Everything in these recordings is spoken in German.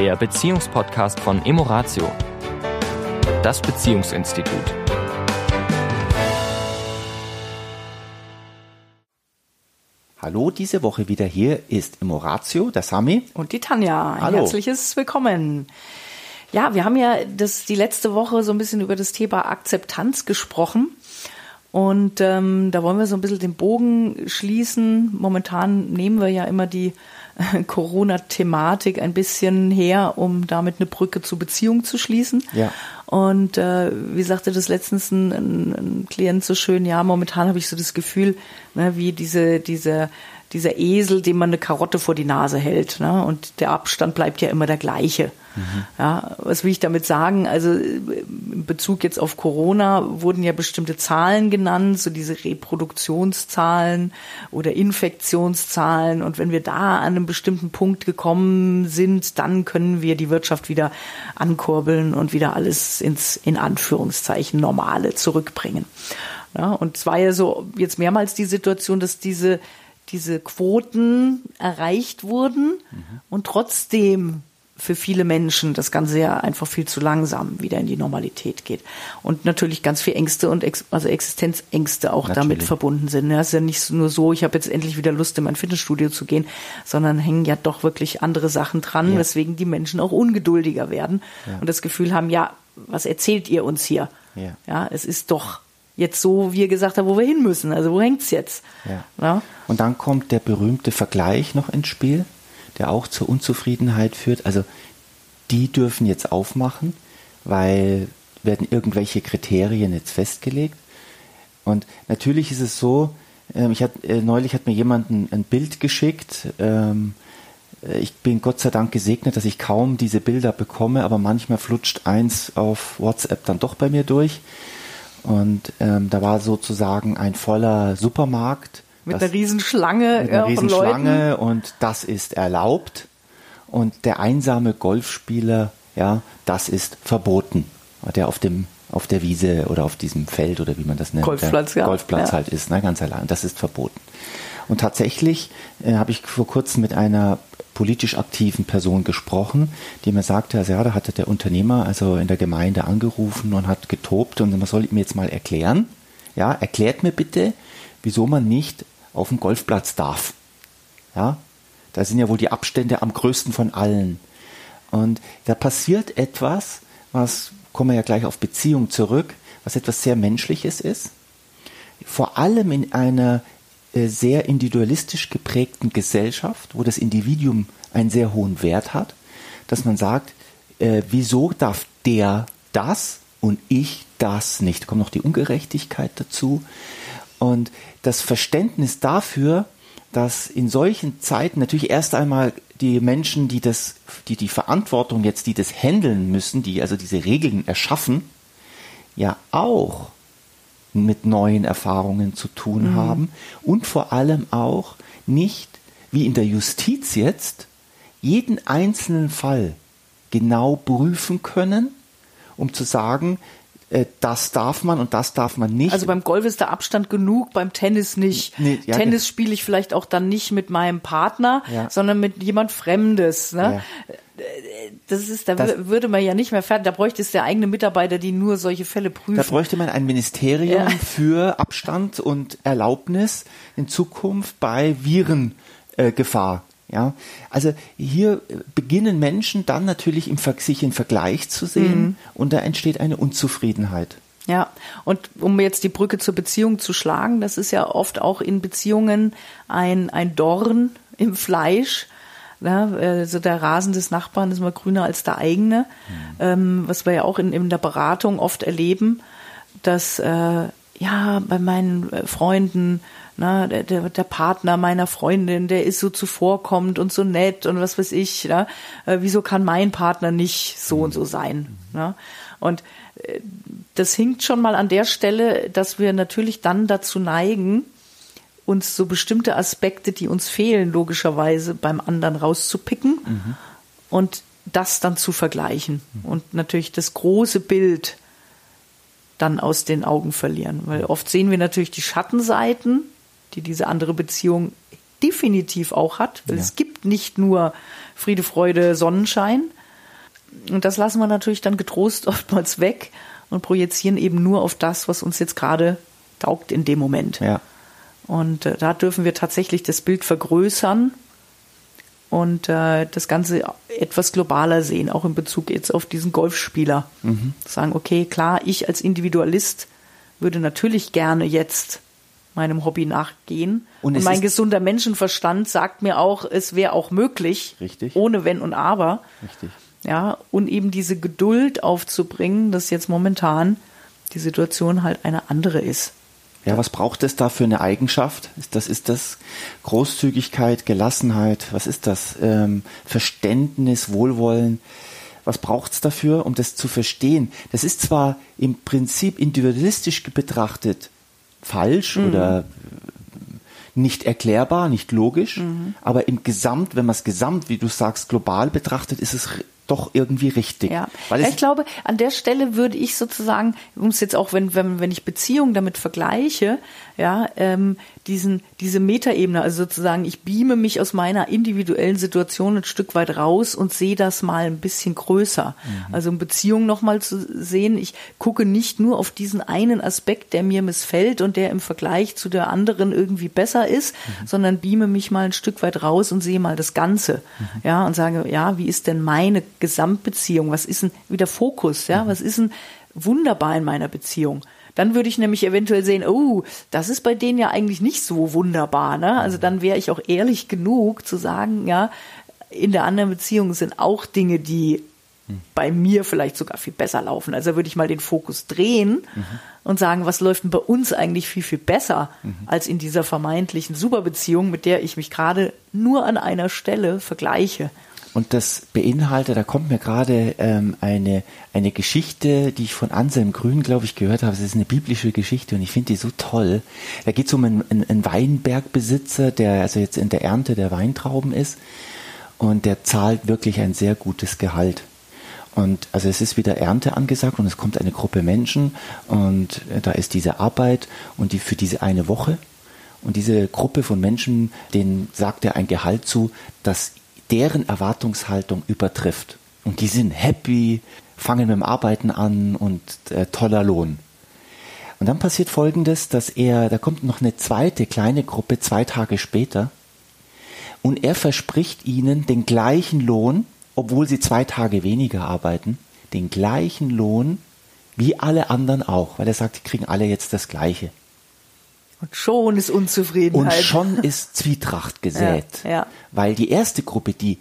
der Beziehungspodcast von Emoratio, das Beziehungsinstitut. Hallo, diese Woche wieder hier ist Emoratio, der Sami. Und die Tanja. Ein Hallo. herzliches Willkommen. Ja, wir haben ja das, die letzte Woche so ein bisschen über das Thema Akzeptanz gesprochen. Und ähm, da wollen wir so ein bisschen den Bogen schließen. Momentan nehmen wir ja immer die Corona-Thematik ein bisschen her, um damit eine Brücke zur Beziehung zu schließen. Ja. Und äh, wie sagte das letztens ein, ein, ein Klient so schön, ja, momentan habe ich so das Gefühl, ne, wie diese, diese, dieser Esel, dem man eine Karotte vor die Nase hält. Ne? Und der Abstand bleibt ja immer der gleiche. Ja, was will ich damit sagen? Also in Bezug jetzt auf Corona wurden ja bestimmte Zahlen genannt, so diese Reproduktionszahlen oder Infektionszahlen. Und wenn wir da an einem bestimmten Punkt gekommen sind, dann können wir die Wirtschaft wieder ankurbeln und wieder alles ins, in Anführungszeichen, Normale zurückbringen. Ja, und es war ja so jetzt mehrmals die Situation, dass diese, diese Quoten erreicht wurden und trotzdem für viele Menschen das Ganze ja einfach viel zu langsam wieder in die Normalität geht. Und natürlich ganz viel Ängste und Ex also Existenzängste auch damit Natürlich. verbunden sind. Ja, es ist ja nicht nur so, ich habe jetzt endlich wieder Lust, in mein Fitnessstudio zu gehen, sondern hängen ja doch wirklich andere Sachen dran, Ja. weswegen die Menschen auch ungeduldiger werden Ja. und das Gefühl haben, ja, was erzählt ihr uns hier? Ja. ja es ist doch jetzt so, wie ihr gesagt habt, wo wir hin müssen. Also wo hängt's jetzt? Ja. Ja? Und dann kommt der berühmte Vergleich noch ins Spiel, der auch zur Unzufriedenheit führt. Also die dürfen jetzt aufmachen, weil werden irgendwelche Kriterien jetzt festgelegt. Und natürlich ist es so, ähm, ich hat, äh, neulich hat mir jemand ein, ein Bild geschickt. Ähm, äh, ich bin Gott sei Dank gesegnet, dass ich kaum diese Bilder bekomme, aber manchmal flutscht eins auf WhatsApp dann doch bei mir durch. Und ähm, da war sozusagen ein voller Supermarkt. Mit das- einer Riesenschlange mit einer von Leuten. Riesenschlange und das ist erlaubt. Und der einsame Golfspieler, ja, das ist verboten. Der auf dem auf der Wiese oder auf diesem Feld oder wie man das nennt, Golfplatz, ja. Golfplatz Ja. halt ist, ne, ganz allein. Das ist verboten. Und tatsächlich äh, habe ich vor kurzem mit einer politisch aktiven Person gesprochen, die mir sagte, also ja, da hatte der Unternehmer also in der Gemeinde angerufen und hat getobt und man soll ihm jetzt mal erklären, ja, erklärt mir bitte, wieso man nicht auf dem Golfplatz darf. Ja, da sind ja wohl die Abstände am größten von allen. Und da passiert etwas, was, kommen wir ja gleich auf Beziehung zurück, was etwas sehr Menschliches ist. Vor allem in einer sehr individualistisch geprägten Gesellschaft, wo das Individuum einen sehr hohen Wert hat, dass man sagt, äh, wieso darf der das und ich das nicht? Da kommt noch die Ungerechtigkeit dazu. Und das Verständnis dafür, dass in solchen Zeiten natürlich erst einmal die Menschen, die das, die die Verantwortung jetzt, die das handeln müssen, die also diese Regeln erschaffen, ja auch mit neuen Erfahrungen zu tun haben und vor allem auch nicht, wie in der Justiz jetzt, jeden einzelnen Fall genau prüfen können, um zu sagen, äh, das darf man und das darf man nicht. Also beim Golf ist der Abstand genug, beim Tennis nicht. Nee, ja, Tennis spiele ich vielleicht auch dann nicht mit meinem Partner, Ja. sondern mit jemand Fremdes. Ne? Das ist, da Das- wür- würde man ja nicht mehr fertig. Da bräuchte es der eigene Mitarbeiter, die nur solche Fälle prüfen. Da bräuchte man ein Ministerium Ja. für Abstand und Erlaubnis in Zukunft bei Virengefahr. Äh, Gefahr. ja, also hier beginnen Menschen dann natürlich im, sich im Vergleich zu sehen Mhm. und da entsteht eine Unzufriedenheit. Ja, und um jetzt die Brücke zur Beziehung zu schlagen, das ist ja oft auch in Beziehungen ein, ein Dorn im Fleisch. Ne? Also der Rasen des Nachbarn ist immer grüner als der eigene, ähm, was wir ja auch in, in der Beratung oft erleben, dass äh, ja bei meinen äh, Freunden na, der, der, Partner meiner Freundin, der ist so zuvorkommend und so nett und was weiß ich. Ne? Äh, wieso kann mein Partner nicht so und so sein? Ne? Und äh, das hinkt schon mal an der Stelle, dass wir natürlich dann dazu neigen, uns so bestimmte Aspekte, die uns fehlen, logischerweise beim anderen rauszupicken und das dann zu vergleichen und natürlich das große Bild dann aus den Augen verlieren. Weil oft sehen wir natürlich die Schattenseiten, die diese andere Beziehung definitiv auch hat. Weil Ja. es gibt nicht nur Friede, Freude, Sonnenschein, Und das lassen wir natürlich dann getrost oftmals weg und projizieren eben nur auf das, was uns jetzt gerade taugt in dem Moment. Ja. Und äh, da dürfen wir tatsächlich das Bild vergrößern und äh, das Ganze etwas globaler sehen, auch in Bezug jetzt auf diesen Golfspieler. Mhm. Sagen, okay, klar, ich als Individualist würde natürlich gerne jetzt meinem Hobby nachgehen. Und, und mein gesunder Menschenverstand sagt mir auch, es wäre auch möglich, Richtig. ohne Wenn und Aber. Richtig. Ja, und eben diese Geduld aufzubringen, dass jetzt momentan die Situation halt eine andere ist. Ja, was braucht es da für eine Eigenschaft? Ist das, ist das Großzügigkeit, Gelassenheit? Was ist das? Ähm, Verständnis, Wohlwollen? Was braucht es dafür, um das zu verstehen? Das ist zwar im Prinzip individualistisch betrachtet falsch mhm. oder nicht erklärbar, nicht logisch, mhm. aber im Gesamt, wenn man es gesamt, wie du sagst, global betrachtet, ist es doch irgendwie richtig. Ja, Weil ich glaube, an der Stelle würde ich sozusagen, um es jetzt auch, wenn, wenn, wenn ich Beziehungen damit vergleiche, ja, ähm, diesen, diese Metaebene, also sozusagen, ich beame mich aus meiner individuellen Situation ein Stück weit raus und sehe das mal ein bisschen größer. Mhm. Also in Beziehungen nochmal zu sehen, ich gucke nicht nur auf diesen einen Aspekt, der mir missfällt und der im Vergleich zu der anderen irgendwie besser ist, mhm. sondern beame mich mal ein Stück weit raus und sehe mal das Ganze. Mhm. Ja, und sage, ja, wie ist denn meine Gesamtbeziehung? Was ist denn wieder Fokus? Ja, mhm. was ist denn wunderbar in meiner Beziehung? Dann würde ich nämlich eventuell sehen, oh, das ist bei denen ja eigentlich nicht so wunderbar. Ne? Also dann wäre ich auch ehrlich genug zu sagen, ja, in der anderen Beziehung sind auch Dinge, die bei mir vielleicht sogar viel besser laufen. Also würde ich mal den Fokus drehen mhm. und sagen, was läuft denn bei uns eigentlich viel, viel besser mhm. als in dieser vermeintlichen Superbeziehung, mit der ich mich gerade nur an einer Stelle vergleiche. Und das beinhaltet, da kommt mir gerade ähm, eine, eine Geschichte, die ich von Anselm Grün, glaube ich, gehört habe. Es ist eine biblische Geschichte und ich finde die so toll. Da geht es um einen, einen Weinbergbesitzer, der also jetzt in der Ernte der Weintrauben ist und der zahlt wirklich ein sehr gutes Gehalt. Und also es ist wieder Ernte angesagt und es kommt eine Gruppe Menschen und äh, da ist diese Arbeit und die für diese eine Woche. Und diese Gruppe von Menschen, denen sagt er ein Gehalt zu, das deren Erwartungshaltung übertrifft. Und die sind happy, fangen mit dem Arbeiten an und äh, toller Lohn. Und dann passiert Folgendes, dass er, da kommt noch eine zweite kleine Gruppe zwei Tage später und er verspricht ihnen den gleichen Lohn, obwohl sie zwei Tage weniger arbeiten, den gleichen Lohn wie alle anderen auch, weil er sagt, die kriegen alle jetzt das Gleiche. Und schon ist Unzufriedenheit. Und schon ist Zwietracht gesät. Ja, ja. Weil die erste Gruppe, die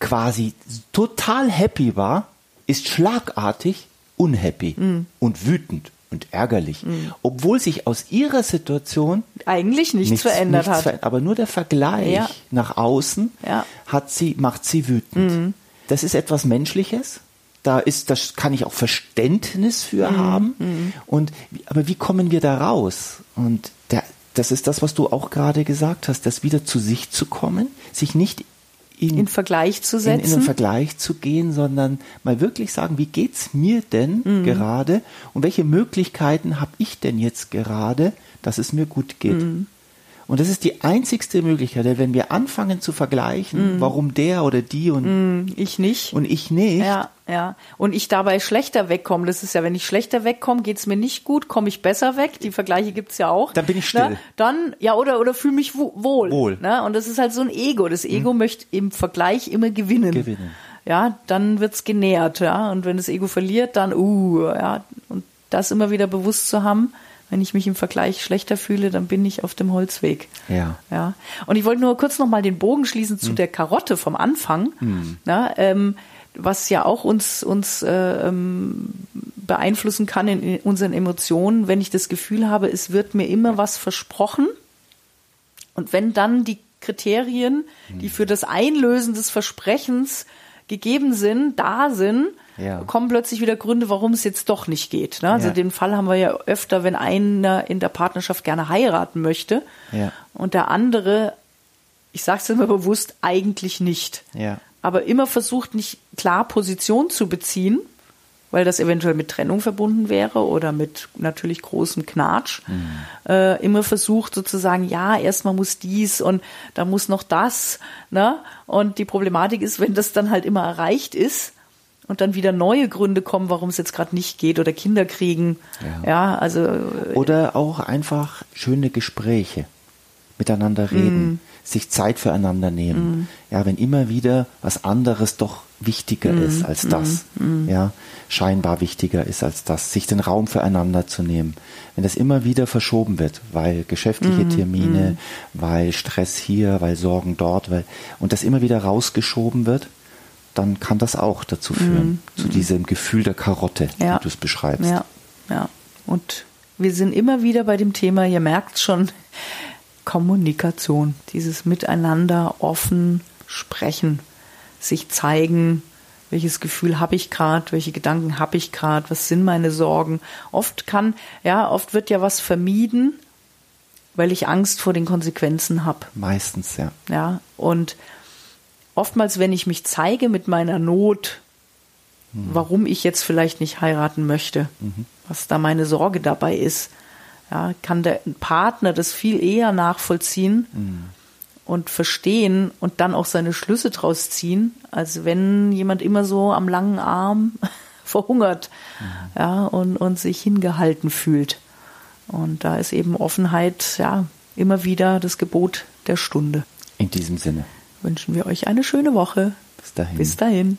quasi total happy war, ist schlagartig unhappy mhm. und wütend und ärgerlich, mhm. obwohl sich aus ihrer Situation eigentlich nichts, nichts verändert nichts hat. Ver aber nur der Vergleich ja. nach außen hat sie, macht sie wütend. Mhm. Das ist etwas Menschliches. Da ist, das kann ich auch Verständnis für mhm. haben. Mhm. Und, aber wie kommen wir da raus? Und der, das ist das, was du auch gerade gesagt hast, das wieder zu sich zu kommen, sich nicht in, in Vergleich zu setzen. In, in einen Vergleich zu gehen, sondern mal wirklich sagen, wie geht's mir denn mhm. gerade und welche Möglichkeiten habe ich denn jetzt gerade, dass es mir gut geht. Und das ist die einzigste Möglichkeit, wenn wir anfangen zu vergleichen, mm. warum der oder die und mm, ich nicht und ich nicht. Ja, ja. Und ich dabei schlechter wegkomme. Das ist ja, wenn ich schlechter wegkomme, geht's mir nicht gut, komme ich besser weg. Die Vergleiche gibt's ja auch. Dann bin ich still. Ne? Dann, ja, oder, oder fühle mich wohl. Wohl. Ne? Und das ist halt so ein Ego. Das Ego mm. möchte im Vergleich immer gewinnen. Gewinnen. Ja, dann wird's genährt, ja. Und wenn das Ego verliert, dann, uh, ja. Und das immer wieder bewusst zu haben, wenn ich mich im Vergleich schlechter fühle, dann bin ich auf dem Holzweg. Ja. ja. Und ich wollte nur kurz noch mal den Bogen schließen zu hm. der Karotte vom Anfang. Hm. Na, ähm, was ja auch uns, uns äh, ähm, beeinflussen kann in, in unseren Emotionen, wenn ich das Gefühl habe, es wird mir immer was versprochen. Und wenn dann die Kriterien, die hm. für das Einlösen des Versprechens gegeben sind, da sind, ja. kommen plötzlich wieder Gründe, warum es jetzt doch nicht geht. Ne? Also ja. den Fall haben wir ja öfter, wenn einer in der Partnerschaft gerne heiraten möchte ja. und der andere, ich sage es immer bewusst, eigentlich nicht. Aber immer versucht, nicht klar Position zu beziehen, weil das eventuell mit Trennung verbunden wäre oder mit natürlich großem Knatsch. Mhm. Äh, immer versucht sozusagen, ja, erstmal muss dies und da muss noch das. Ne? Und die Problematik ist, wenn das dann halt immer erreicht ist, und dann wieder neue Gründe kommen, warum es jetzt gerade nicht geht oder Kinder kriegen. Ja, ja also. Oder auch einfach schöne Gespräche miteinander reden, mm. sich Zeit füreinander nehmen. Mm. Ja, wenn immer wieder was anderes doch wichtiger mm. ist als das, mm. ja, scheinbar wichtiger ist als das, sich den Raum füreinander zu nehmen. Wenn das immer wieder verschoben wird, weil geschäftliche mm. Termine, mm. weil Stress hier, weil Sorgen dort, weil, und das immer wieder rausgeschoben wird, dann kann das auch dazu führen, zu diesem Gefühl der Karotte, ja. wie du es beschreibst. Ja, ja. Und wir sind immer wieder bei dem Thema, ihr merkt schon, Kommunikation, dieses Miteinander offen sprechen, sich zeigen, welches Gefühl habe ich gerade, welche Gedanken habe ich gerade, was sind meine Sorgen. Oft kann, ja, oft wird ja was vermieden, weil ich Angst vor den Konsequenzen habe. Meistens, ja. Ja, und oftmals, wenn ich mich zeige mit meiner Not, mhm. warum ich jetzt vielleicht nicht heiraten möchte, mhm. was da meine Sorge dabei ist, ja, kann der Partner das viel eher nachvollziehen mhm. und verstehen und dann auch seine Schlüsse draus ziehen, als wenn jemand immer so am langen Arm verhungert mhm. ja, und, und sich hingehalten fühlt. Und da ist eben Offenheit ja immer wieder das Gebot der Stunde. In diesem Sinne wünschen wir euch eine schöne Woche. Bis dahin. Bis dahin.